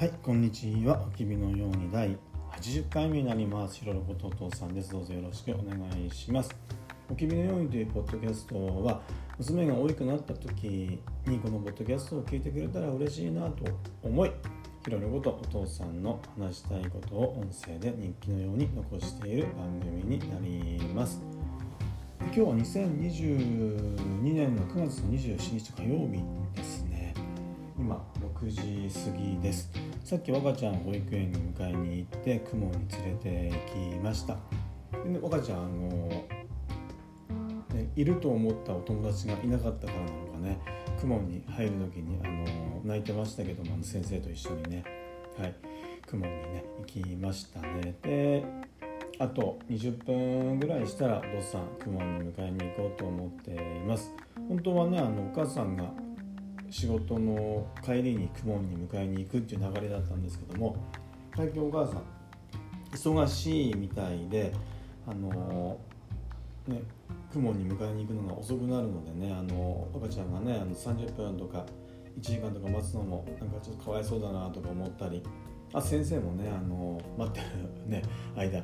はい、こんにちは。おきびのように第80回目になります。ひろろことお父さんです。どうぞよろしくお願いします。おきびのようにというポッドキャストは、娘が大きくなった時にこのポッドキャストを聞いてくれたら嬉しいなと思い、ひろろことお父さんの話したいことを音声で日記のように残している番組になります。今日は2022年の9月27日火曜日ですね。今6時過ぎです。さっき若ちゃん保育園に迎えに行って雲に連れて行きました。で、ね、若ちゃんあの、いると思ったお友達がいなかったからなのかね。雲に入る時にあの泣いてましたけども先生と一緒にね。はい。雲にね行きましたね。であと20分ぐらいしたらドッさん雲に迎えに行こうと思っています。本当はねあのお母さんが仕事の帰りに公文に迎えに行くっていう流れだったんですけども最近お母さん忙しいみたいであのね公文に迎えに行くのが遅くなるのでねあの赤ちゃんがねあの30分とか1時間とか待つのもなんかちょっとかわいそうだなとか思ったりあ先生もねあの待ってるね間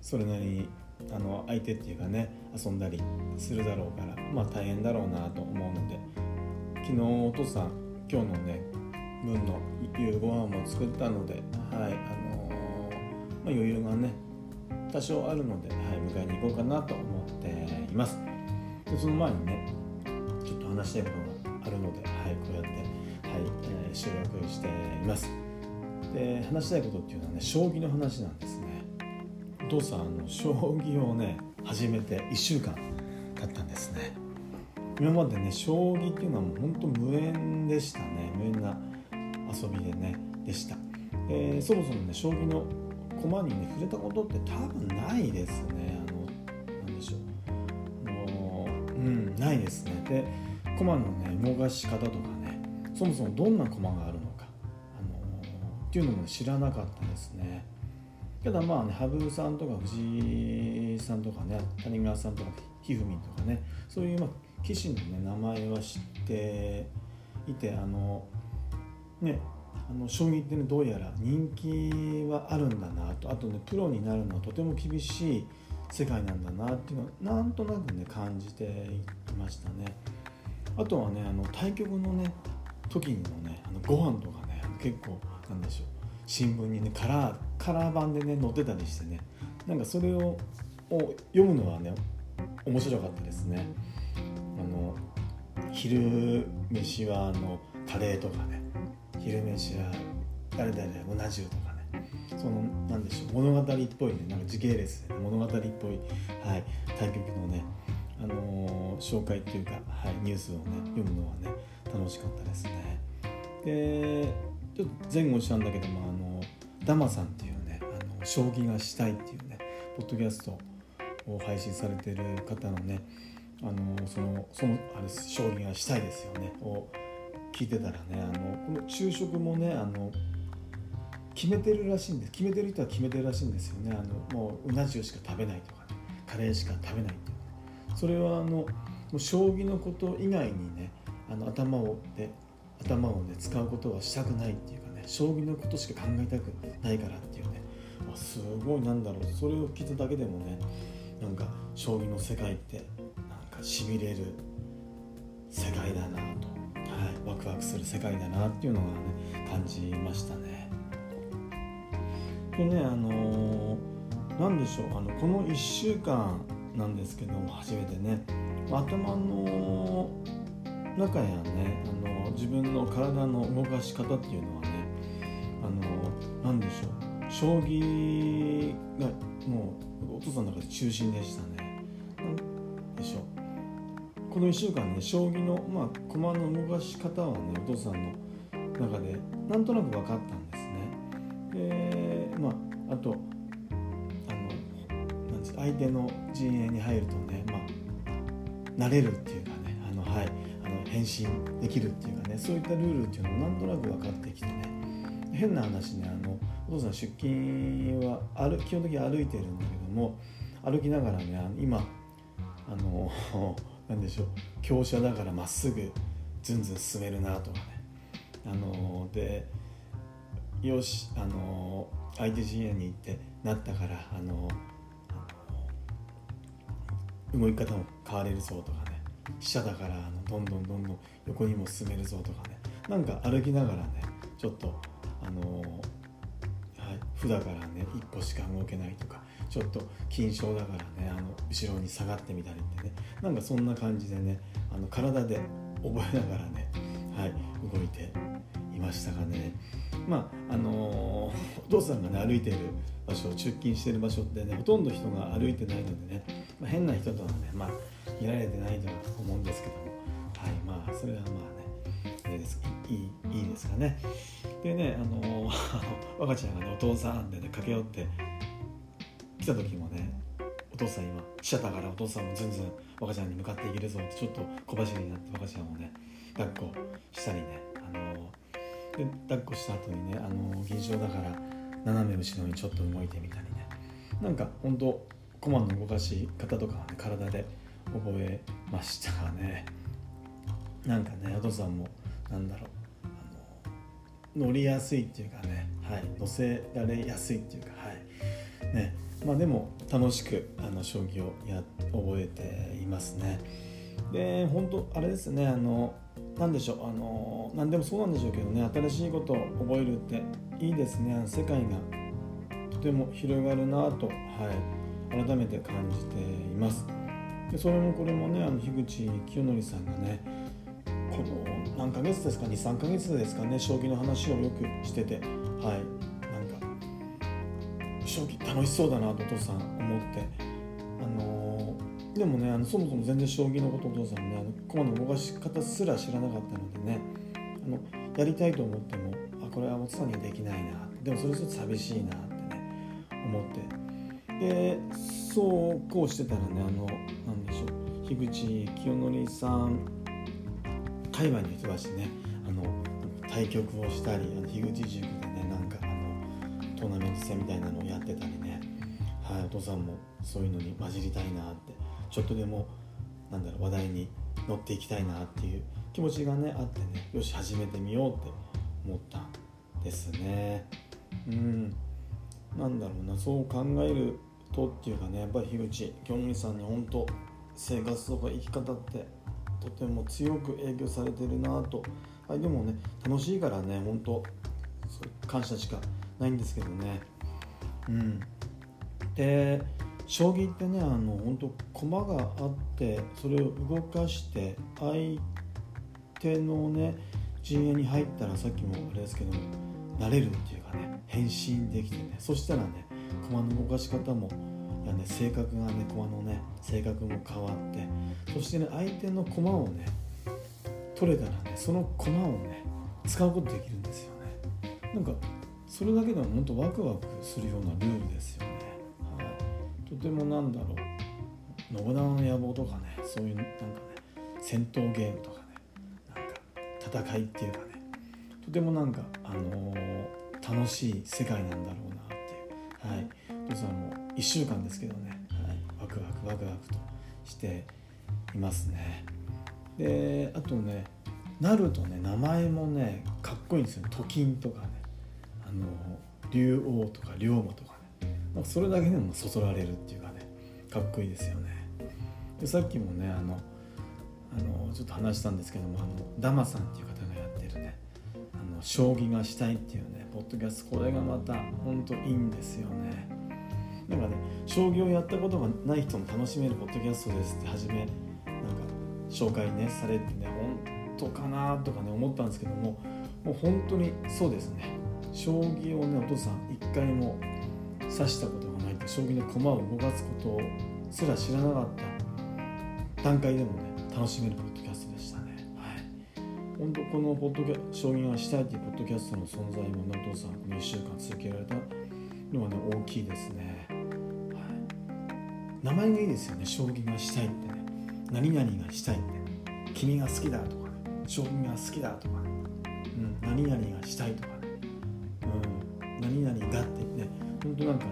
それなりにあの相手っていうかね遊んだりするだろうからまあ大変だろうなと思うので昨日お父さん今日のね分の夕ご飯も作ったのではいあのー、まあ、余裕がね多少あるので、はい、迎えに行こうかなと思っています。でその前にねちょっと話したいことがあるので、はい、こうやって、はいえー、収録しています。で話したいことっていうのはね将棋の話なんですね。お父さんあの将棋をね始めて1週間経ったんですね。今までね将棋っていうのはもうほんと無縁でしたね。無縁な遊びでねでした、えー、そもそもね将棋の駒にね触れたことって多分ないですね。あのなんでしょう。もううんないですね。で駒のね動かし方とかねそもそもどんな駒があるのか、あの、っていうのも知らなかったですね。ただまあね羽生さんとか藤井さんとかね谷川さんとかひふみんとかねそういうまあ棋士の、ね、名前は知っていてあのねあの将棋ってねどうやら人気はあるんだなと。あとねプロになるのはとても厳しい世界なんだなっていうのはなんとなくね感じていましたね。あとはねあの対局のね時にもねあのご飯とかね結構なんでしょう。新聞にねカラーカラー版でね載ってたりしてね。なんかそれをを読むのはね面白かったですね。の昼飯はあのカレーとかね。昼飯は誰々うな重とかね。そのなんでしょう。物語っぽいね。なんか時系列で、ね、物語っぽい、はい、対局のね、あのー、紹介っていうか、はい、ニュースをね読むのはね楽しかったですね。でちょっと前後したんだけどもあのダマさんっていうねあの将棋がしたいっていうねポッドキャストを配信されてる方のねあのそのそのあれ将棋がしたいですよね。を聞いてたらねあのこの昼食もねあの決めてるらしいんです。決めてる人は決めてるらしいんですよね。あのもううな重しか食べないとか、ね、カレーしか食べないっていう、ね、それはあのもう将棋のこと以外にねあの頭をで頭をね使うことはしたくないっていうかね。将棋のことしか考えたくないからっていうね、あ、すごいなんだろう。それを聞いただけでもねなんか将棋の世界ってかしびれる世界だなと、はい、ワクワクする世界だなっていうのがね感じましたね。でねあのー、なんでしょう。あのこの1週間なんですけども初めてね。頭の中やねあの自分の体の動かし方っていうのはねあのなんでしょう。将棋がもうお父さんの中で中心でしたね。この1週間ね将棋の、まあ、駒の動かし方はねお父さんの中でなんとなく分かったんですね。でまああとあのなん相手の陣営に入るとねまあ慣れるっていうかねあのはいあの変身できるっていうかねそういったルールっていうのもなんとなく分かってきてね変な話ねあのお父さん出勤は歩基本的に歩いてるんだけども歩きながらね今あのなんでしょう。強者だからまっすぐずんずん進めるなとかね。あのでよしあの相手陣営に行ってなったからあの動き方も変われるぞとかね。飛車だからあのどんどんどんどん横にも進めるぞとかね。なんか歩きながらねちょっとあのはい、負だからね一歩しか動けないとかちょっと緊張だからねあの後ろに下がってみたりってね。なんかそんな感じでねあの体で覚えながらね、はい、動いていましたがね。まああのー、お父さんがね歩いてる場所出勤してる場所ってねほとんど人が歩いてないのでね、まあ、変な人とはねまあ見られてないとは思うんですけども。はいまあそれはまあねあれです。いいいいですかね。でねあのー、若ちゃんがねお父さんでね駆け寄ってた時もねお父さん今記者だからお父さんもずんずん若ちゃんに向かっていけるぞってちょっと小走りになって若ちゃんをね抱っこしたりねあの、で抱っこした後にねあの、銀賞だから斜め後ろにちょっと動いてみたりね。なんか本当コマの動かし方とかはね体で覚えましたがね。なんかねお父さんもなんだろう乗りやすいっていうかね、はい、乗せられやすいっていうかはい。まあでも楽しくあの将棋をや覚えていますね。で本当あれですねあの何でしょうあの何でもそうなんでしょうけどね新しいことを覚えるっていいですね。世界がとても広がるなと、はい、改めて感じています。でそれもこれもねあの樋口清則さんがねこの何ヶ月ですか23ヶ月ですかね将棋の話をよくしててはい将棋楽しそうだなとお父さん思って。あのー、でもねあのそもそも全然将棋のことお父さんねあの駒の動かし方すら知らなかったのでねあのやりたいと思ってもあこれはお父さんにはできないなでもそれちょっと寂しいなってね思って。でそうこうしてたらねあのなんでしょう樋口清則さん海外の人たちねあの対局をしたりあの樋口塾でトーナメント戦みたいなのをやってたりね、はい、お父さんもそういうのに混じりたいなって。ちょっとでもなんだろう話題に乗っていきたいなっていう気持ちがねあってねよし始めてみようって思ったんですね。うん。なんだろうなそう考えるとっていうかねやっぱり樋口清美さんに本当生活とか生き方ってとても強く影響されてるなと、はい、でもね楽しいからね本当感謝しかないんですけどね。うん。で将棋ってねあの本当駒があってそれを動かして相手のね陣営に入ったらさっきもあれですけど慣れるっていうかね変身できてねそしたらね駒の動かし方もやね性格がね駒のね性格も変わってそしてね相手の駒をね取れたらねその駒をね使うことできるんですよね。なんかそれだけでも本当ワクワクするようなルールですよね、はい、とてもなんだろう。信長の野望とかねそういうなんかね戦闘ゲームとかねなんか戦いっていうかねとてもなんかあのー、楽しい世界なんだろうなっていう。はい。父さんも1週間ですけどね、はい、ワクワクワクワクとしていますね。であとねなるとね名前もねかっこいいんですよ。と金とかね。の竜王とか龍馬とかね、ま、それだけでもそそられるっていうかねかっこいいですよね。でさっきもねあのあのちょっと話したんですけどもあのダマさんっていう方がやってるねあの将棋がしたいっていうねポッドキャスト。これがまた本当いいんですよね。なんかね将棋をやったことがない人も楽しめるポッドキャストですって初めなんか紹介ねされてね本当かなとかね思ったんですけどももう本当にそうですね。将棋をねお父さん一回も指したことがないって将棋の駒を動かすことすら知らなかった段階でもね楽しめるポッドキャストでしたね。はい。本当このポッドキャ将棋がしたいっていうポッドキャストの存在もねお父さんこの1週間続けられたのはね大きいですね。はい。名前がいいですよね将棋がしたいってね。何々がしたいって君が好きだとかね将棋が好きだとか。ね、うん、何々がしたいとか、何々がってね本当なんか、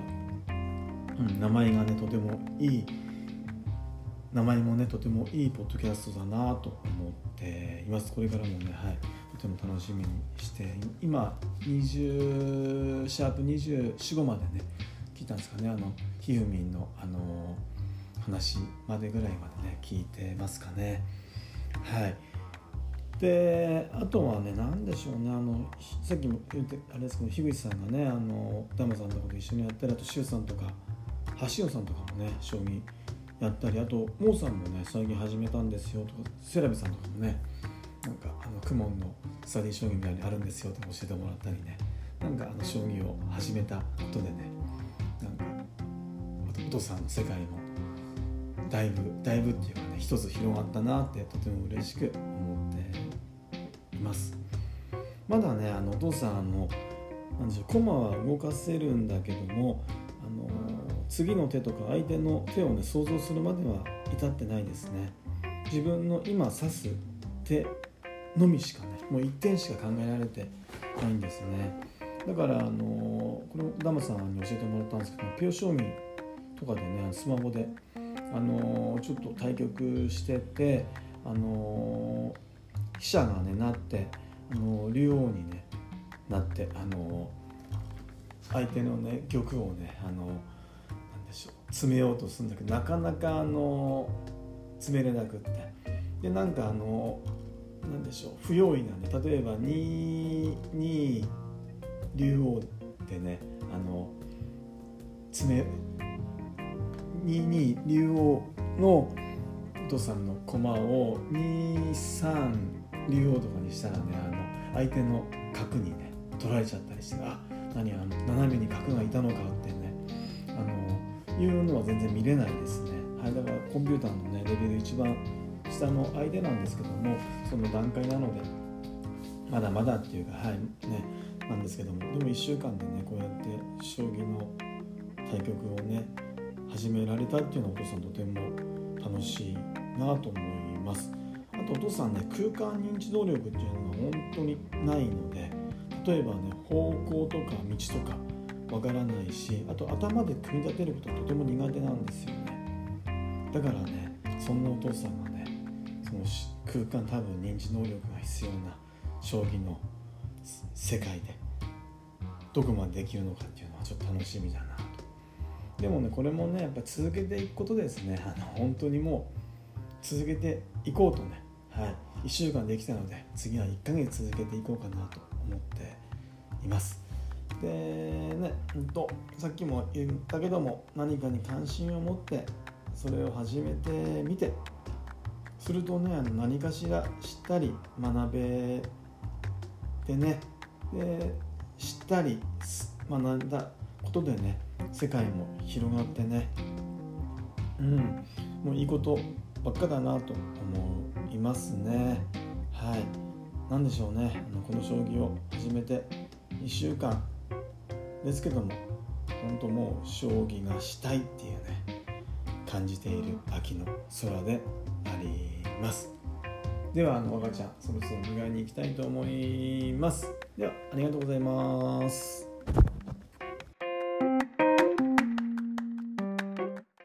うん、名前がねとてもいい名前もねとてもいいポッドキャストだなと思っています。これからもねはいとても楽しみにして今20シャープ245までね聞いたんですかね。あのひふみんのあの話までぐらいまでね聞いてますかね。はい。であとはね何でしょうねあのさっきも言ってあれですけど樋口さんがねあのダマさんとかと一緒にやったりあと周さんとか橋尾さんとかもね将棋やったりあとモーさんもね最近始めたんですよとかセラビさんとかもねなんかあのクモンのスタディ将棋みたいにあるんですよとか教えてもらったりねなんかあの将棋を始めたことでねなんかお父さんの世界もだいぶだいぶっていうかね一つ広がったなってとても嬉しく思っています。まだねあのお父さんあのなんでしょう駒は動かせるんだけどもあの次の手とか相手の手をね想像するまでは至ってないですね。自分の今指す手のみしかねもう一点しか考えられてないんですね。だからあのこのダムさんに教えてもらったんですけどペオ将棋とかでねスマホであのちょっと対局しててあの飛車がねなってあの竜王に、ね、なってあの相手のね玉をねあのなんでしょう詰めようとするんだけどなかなかあの詰めれなくって。でなんかあのなんでしょう不用意なね例えば2二竜王でねあの詰め2二竜王のお父さんの駒を23竜王とかにしたらねあの相手の角にね取られちゃったりしてあ何あの斜めに角がいたのかってねあのいうのは全然見れないですね。はい、だからコンピューターのねレベル一番下の相手なんですけどもその段階なのでまだまだっていうかはいねなんですけどもでも1週間でねこうやって将棋の対局をね始められたっていうのはお父さんとても楽しいなと思いますとお父さんね空間認知能力っていうのが本当にないので例えばね方向とか道とかわからないしあと頭で組み立てることがとても苦手なんですよね。だからねそんなお父さんがねその空間多分認知能力が必要な将棋の世界でどこまでできるのかっていうのはちょっと楽しみだなと。でもねこれもねやっぱ続けていくことですね。あの本当にもう続けていこうとねはい。1週間できたので次は1ヶ月続けていこうかなと思っています。でね、うんと、さっきも言ったけども何かに関心を持ってそれを始めてみてするとねあの何かしら知ったり学べてねで知ったり学んだことでね世界も広がってねうんもういいことばっかだなと思いますね。はい。何でしょうね。あのこの将棋を始めて1週間ですけども本当もう将棋がしたいっていうね感じている秋の空であります。ではあの赤ちゃんそろそろ迎えに行きたいと思います。ではありがとうございます。